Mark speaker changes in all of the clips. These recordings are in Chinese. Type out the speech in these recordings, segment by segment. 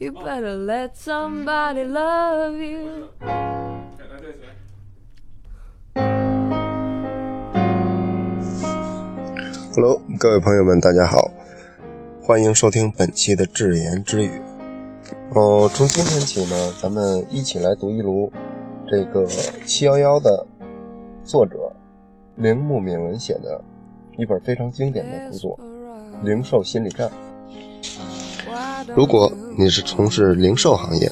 Speaker 1: You better let somebody love you.
Speaker 2: Hello，各位朋友们，大家好，欢迎收听本期的智言之语。哦，从今天起呢，咱们一起来读一读这个七幺幺的作者铃木敏文写的一本非常经典的著作《零售心理战》。如果你是从事零售行业，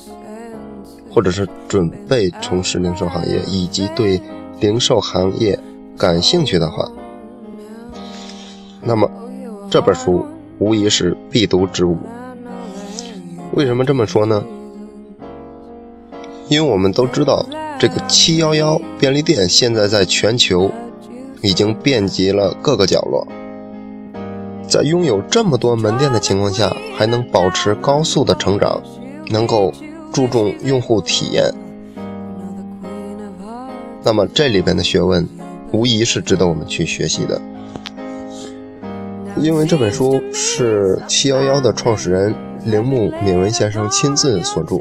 Speaker 2: 或者是准备从事零售行业，以及对零售行业感兴趣的话，那么这本书无疑是必读之物。为什么这么说呢？因为我们都知道，这个七幺幺便利店现在在全球已经遍及了各个角落。在拥有这么多门店的情况下，还能保持高速的成长，能够注重用户体验，那么这里边的学问，无疑是值得我们去学习的。因为这本书是七幺幺的创始人铃木敏文先生亲自所著，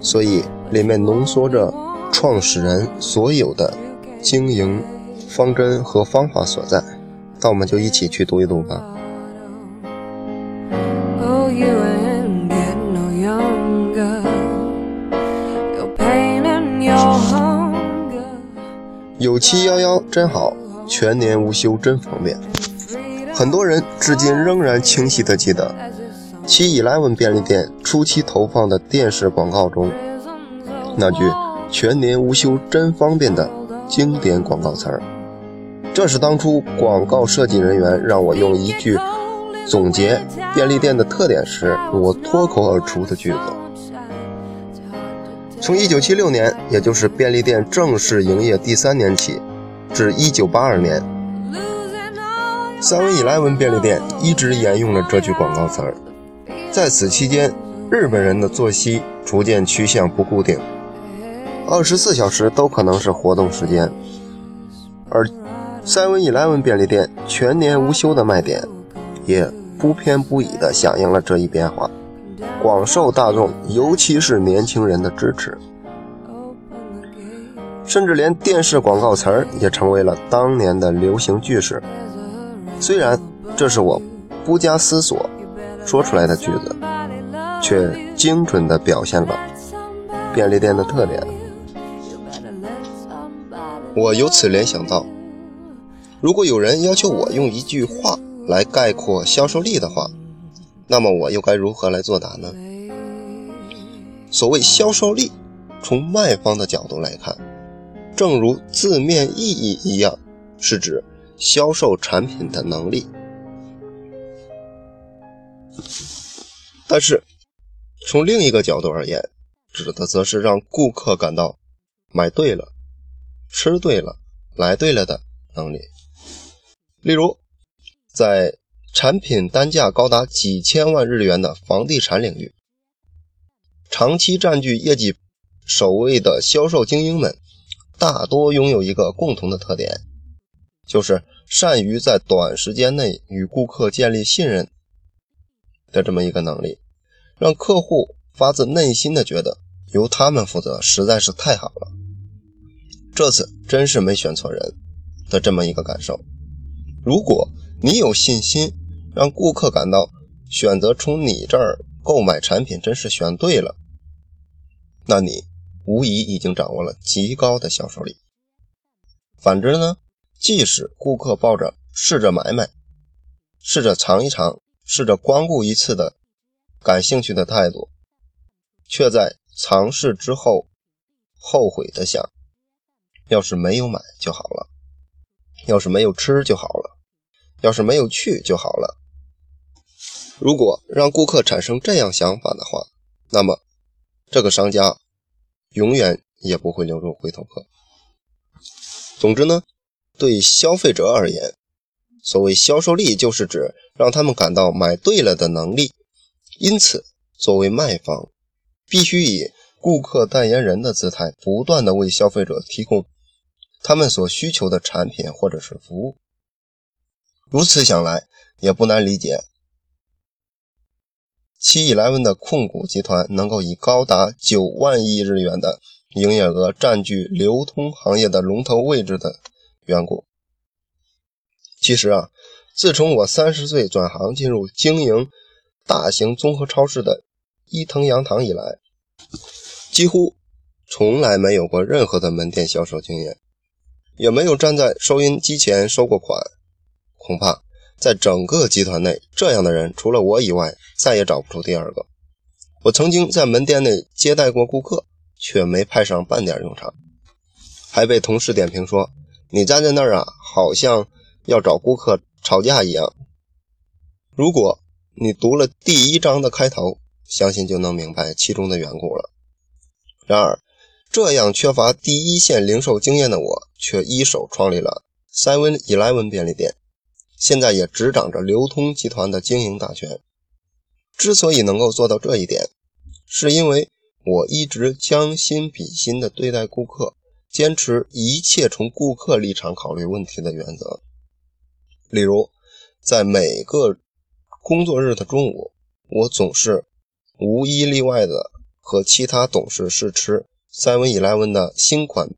Speaker 2: 所以里面浓缩着创始人所有的经营方针和方法所在。那我们就一起去读一读吧。有七幺幺真好，全年无休真方便。很多人至今仍然清晰地记得七 Eleven 便利店初期投放的电视广告中那句“全年无休真方便”的经典广告词儿。这是当初广告设计人员让我用一句总结便利店的特点时，我脱口而出的句子。从1976年，也就是便利店正式营业第三年起，至1982年，Seven Eleven 便利店一直沿用了这句广告词儿。在此期间，日本人的作息逐渐趋向不固定，二十四小时都可能是活动时间，而 Seven Eleven 便利店全年无休的卖点。也不偏不倚地响应了这一变化，广受大众，尤其是年轻人的支持，甚至连电视广告词儿也成为了当年的流行句式。虽然这是我不加思索说出来的句子，却精准地表现了便利店的特点。我由此联想到，如果有人要求我用一句话，来概括销售力的话，那么我又该如何来作答呢？所谓销售力，从卖方的角度来看，正如字面意义一样，是指销售产品的能力。但是，从另一个角度而言，指的则是让顾客感到买对了、吃对了、来对了的能力。例如。在产品单价高达几千万日元的房地产领域，长期占据业绩首位的销售精英们，大多拥有一个共同的特点，就是善于在短时间内与顾客建立信任的这么一个能力，让客户发自内心的觉得由他们负责实在是太好了，这次真是没选错人的这么一个感受。如果你有信心让顾客感到选择从你这儿购买产品真是选对了，那你无疑已经掌握了极高的销售力。反之呢，即使顾客抱着试着买买、试着尝一尝、试着光顾一次的感兴趣的态度，却在尝试之后后悔的想：要是没有买就好了，要是没有吃就好了。要是没有去就好了。如果让顾客产生这样想法的话，那么这个商家永远也不会留住回头客。总之呢，对消费者而言，所谓销售力就是指让他们感到买对了的能力。因此，作为卖方，必须以顾客代言人的姿态，不断的为消费者提供他们所需求的产品或者是服务。如此想来，也不难理解七 eleven 的控股集团能够以高达九万亿日元的营业额占据流通行业的龙头位置的缘故。其实啊，自从我三十岁转行进入经营大型综合超市的伊藤洋堂以来，几乎从来没有过任何的门店销售经验，也没有站在收银机前收过款。恐怕在整个集团内，这样的人除了我以外，再也找不出第二个。我曾经在门店内接待过顾客，却没派上半点用场，还被同事点评说：“你站在那儿啊，好像要找顾客吵架一样。”如果你读了第一章的开头，相信就能明白其中的缘故了。然而，这样缺乏第一线零售经验的我，却一手创立了 Seven Eleven 便利店。现在也执掌着流通集团的经营大权。之所以能够做到这一点，是因为我一直将心比心地对待顾客，坚持一切从顾客立场考虑问题的原则。例如，在每个工作日的中午，我总是无一例外的和其他董事试吃 Seven Eleven 的新款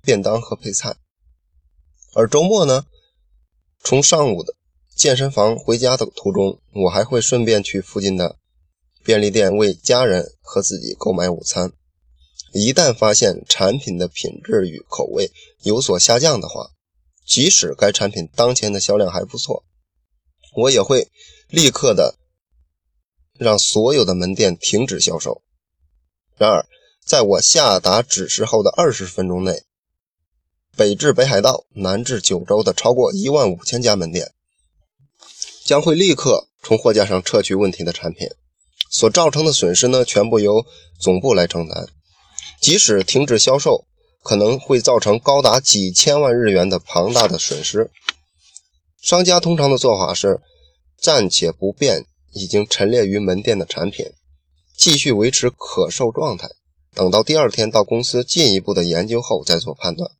Speaker 2: 便当和配菜，而周末呢？从上午的健身房回家的途中，我还会顺便去附近的便利店为家人和自己购买午餐。一旦发现产品的品质与口味有所下降的话，即使该产品当前的销量还不错，我也会立刻的让所有的门店停止销售。然而，在我下达指示后的二十分钟内，北至北海道、南至九州的超过一万五千家门店，将会立刻从货架上撤去问题的产品，所造成的损失呢，全部由总部来承担。即使停止销售，可能会造成高达几千万日元的庞大的损失。商家通常的做法是暂且不变已经陈列于门店的产品，继续维持可售状态，等到第二天到公司进一步的研究后再做判断。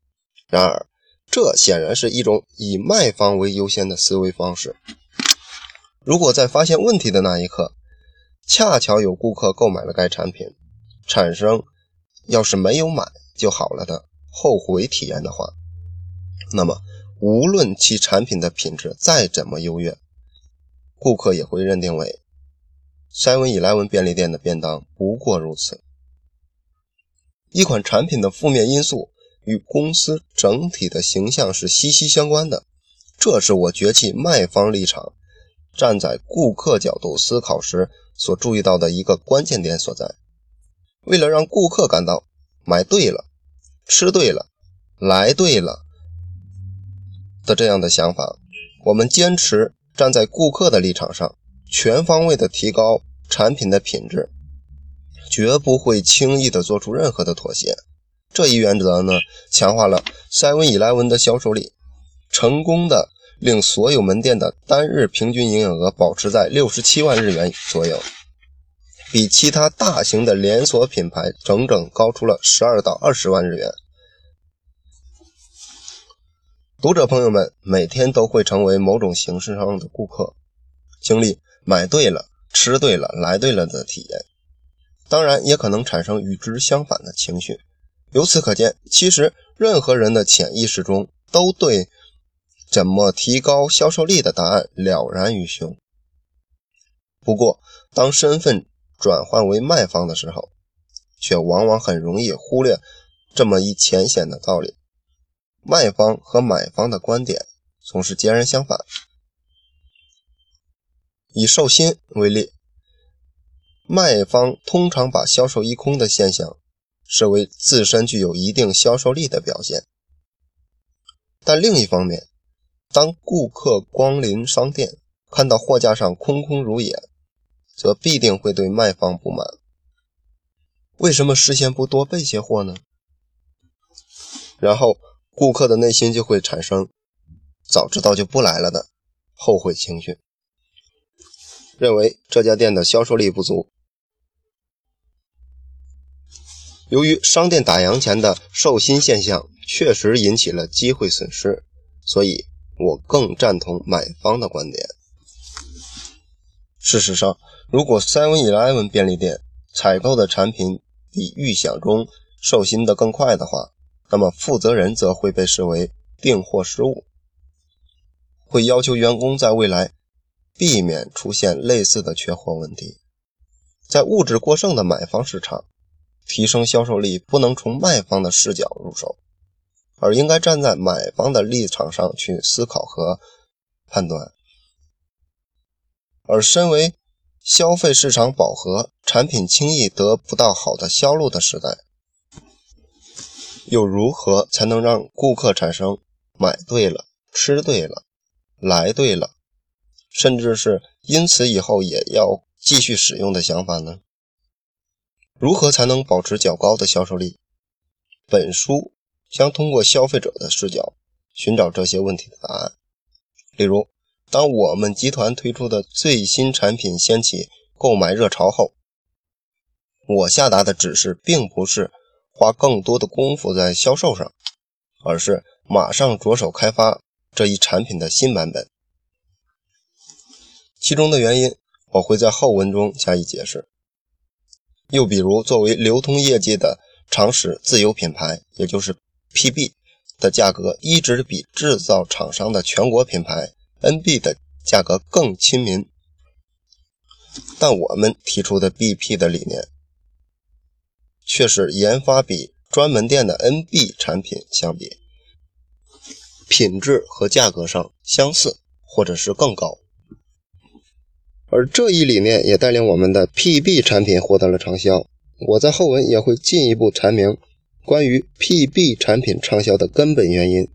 Speaker 2: 然而，这显然是一种以卖方为优先的思维方式。如果在发现问题的那一刻，恰巧有顾客购买了该产品，产生要是没有买就好了的后悔体验的话，那么无论其产品的品质再怎么优越，顾客也会认定为 Seven Eleven 便利店的便当不过如此。一款产品的负面因素。与公司整体的形象是息息相关的，这是我崛起卖方立场，站在顾客角度思考时所注意到的一个关键点所在。为了让顾客感到买对了、吃对了、来对了的这样的想法，我们坚持站在顾客的立场上，全方位的提高产品的品质，绝不会轻易的做出任何的妥协。这一原则呢，强化了 Seven Eleven 的销售力，成功的令所有门店的单日平均营业额保持在六十七万日元左右，比其他大型的连锁品牌整整高出了十二到二十万日元。读者朋友们每天都会成为某种形式上的顾客，经历买对了、吃对了、来对了的体验，当然也可能产生与之相反的情绪。由此可见，其实任何人的潜意识中都对怎么提高销售力的答案了然于胸。不过，当身份转换为卖方的时候，却往往很容易忽略这么一浅显的道理：卖方和买方的观点总是截然相反。以寿心为例，卖方通常把销售一空的现象。视为自身具有一定销售力的表现，但另一方面，当顾客光临商店，看到货架上空空如也，则必定会对卖方不满。为什么事先不多备些货呢？然后顾客的内心就会产生“早知道就不来了”的后悔情绪，认为这家店的销售力不足。由于商店打烊前的售罄现象确实引起了机会损失，所以我更赞同买方的观点。事实上，如果 Seven Eleven 便利店采购的产品比预想中售罄的更快的话，那么负责人则会被视为订货失误，会要求员工在未来避免出现类似的缺货问题。在物质过剩的买方市场，提升销售力不能从卖方的视角入手，而应该站在买方的立场上去思考和判断。而身为消费市场饱和、产品轻易得不到好的销路的时代，又如何才能让顾客产生买对了、吃对了、来对了，甚至是因此以后也要？继续使用的想法呢？如何才能保持较高的销售力？本书将通过消费者的视角寻找这些问题的答案。例如，当我们集团推出的最新产品掀起购买热潮后，我下达的指示并不是花更多的功夫在销售上，而是马上着手开发这一产品的新版本。其中的原因。我会在后文中加以解释。又比如，作为流通业界的常识自有品牌，也就是 PB 的价格一直比制造厂商的全国品牌 NB 的价格更亲民。但我们提出的 BP 的理念，却是研发比专门店的 NB 产品相比，品质和价格上相似，或者是更高。而这一理念也带领我们的 PB 产品获得了畅销。我在后文也会进一步阐明关于 PB 产品畅销的根本原因。